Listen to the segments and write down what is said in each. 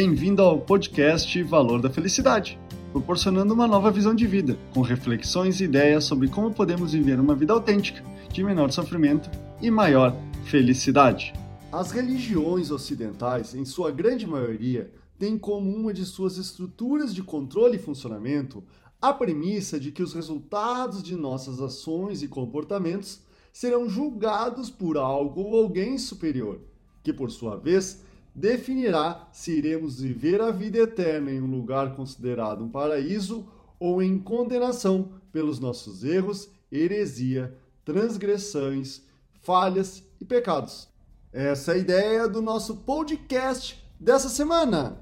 Bem-vindo ao podcast Valor da Felicidade, proporcionando uma nova visão de vida, com reflexões e ideias sobre como podemos viver uma vida autêntica, de menor sofrimento e maior felicidade. As religiões ocidentais, em sua grande maioria, têm como uma de suas estruturas de controle e funcionamento a premissa de que os resultados de nossas ações e comportamentos serão julgados por algo ou alguém superior, que por sua vez definirá se iremos viver a vida eterna em um lugar considerado um paraíso ou em condenação pelos nossos erros, heresia, transgressões, falhas e pecados. Essa é a ideia do nosso podcast dessa semana.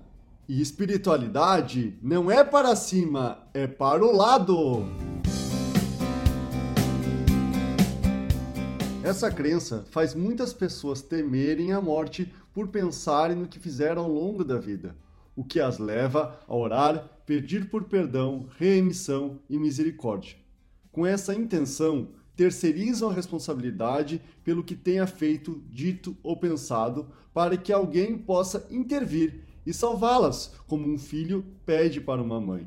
E espiritualidade não é para cima, é para o lado. Essa crença faz muitas pessoas temerem a morte por pensarem no que fizeram ao longo da vida, o que as leva a orar, pedir por perdão, remissão e misericórdia. Com essa intenção, terceirizam a responsabilidade pelo que tenha feito, dito ou pensado, para que alguém possa intervir e salvá-las, como um filho pede para uma mãe.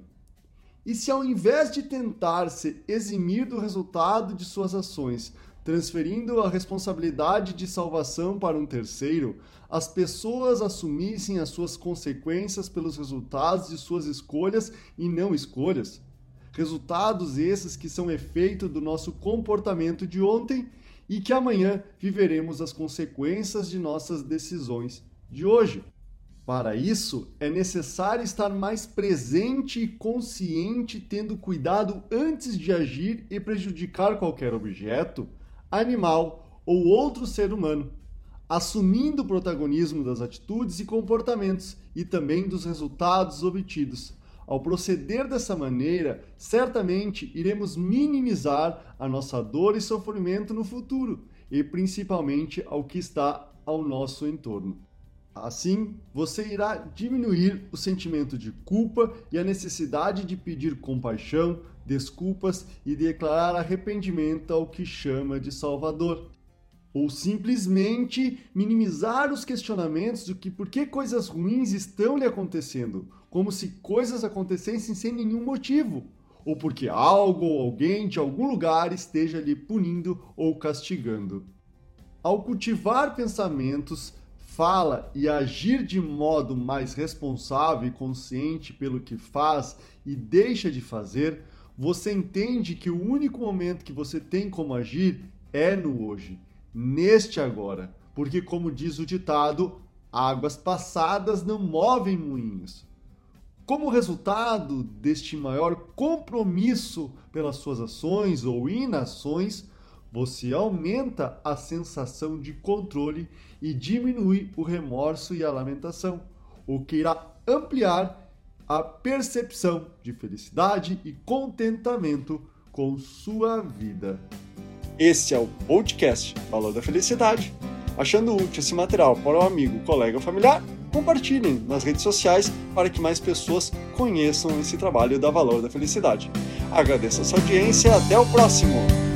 E se ao invés de tentar se eximir do resultado de suas ações, transferindo a responsabilidade de salvação para um terceiro, as pessoas assumissem as suas consequências pelos resultados de suas escolhas e não escolhas. Resultados esses que são efeito do nosso comportamento de ontem e que amanhã viveremos as consequências de nossas decisões de hoje. Para isso, é necessário estar mais presente e consciente, tendo cuidado antes de agir e prejudicar qualquer objeto, animal ou outro ser humano, assumindo o protagonismo das atitudes e comportamentos e também dos resultados obtidos. Ao proceder dessa maneira, certamente iremos minimizar a nossa dor e sofrimento no futuro e principalmente ao que está ao nosso entorno. Assim, você irá diminuir o sentimento de culpa e a necessidade de pedir compaixão, desculpas e declarar arrependimento ao que chama de Salvador. Ou simplesmente minimizar os questionamentos do que por que coisas ruins estão lhe acontecendo, como se coisas acontecessem sem nenhum motivo, ou porque algo ou alguém de algum lugar esteja lhe punindo ou castigando. Ao cultivar pensamentos fala e agir de modo mais responsável e consciente pelo que faz e deixa de fazer, você entende que o único momento que você tem como agir é no hoje, neste agora. Porque, como diz o ditado, águas passadas não movem moinhos. Como resultado deste maior compromisso pelas suas ações ou inações, você aumenta a sensação de controle e diminui o remorso e a lamentação, o que irá ampliar a percepção de felicidade e contentamento com sua vida. Esse é o podcast Valor da Felicidade. Achando útil esse material para um amigo, colega ou familiar, compartilhem nas redes sociais para que mais pessoas conheçam esse trabalho da Valor da Felicidade. Agradeço a sua audiência e até o próximo!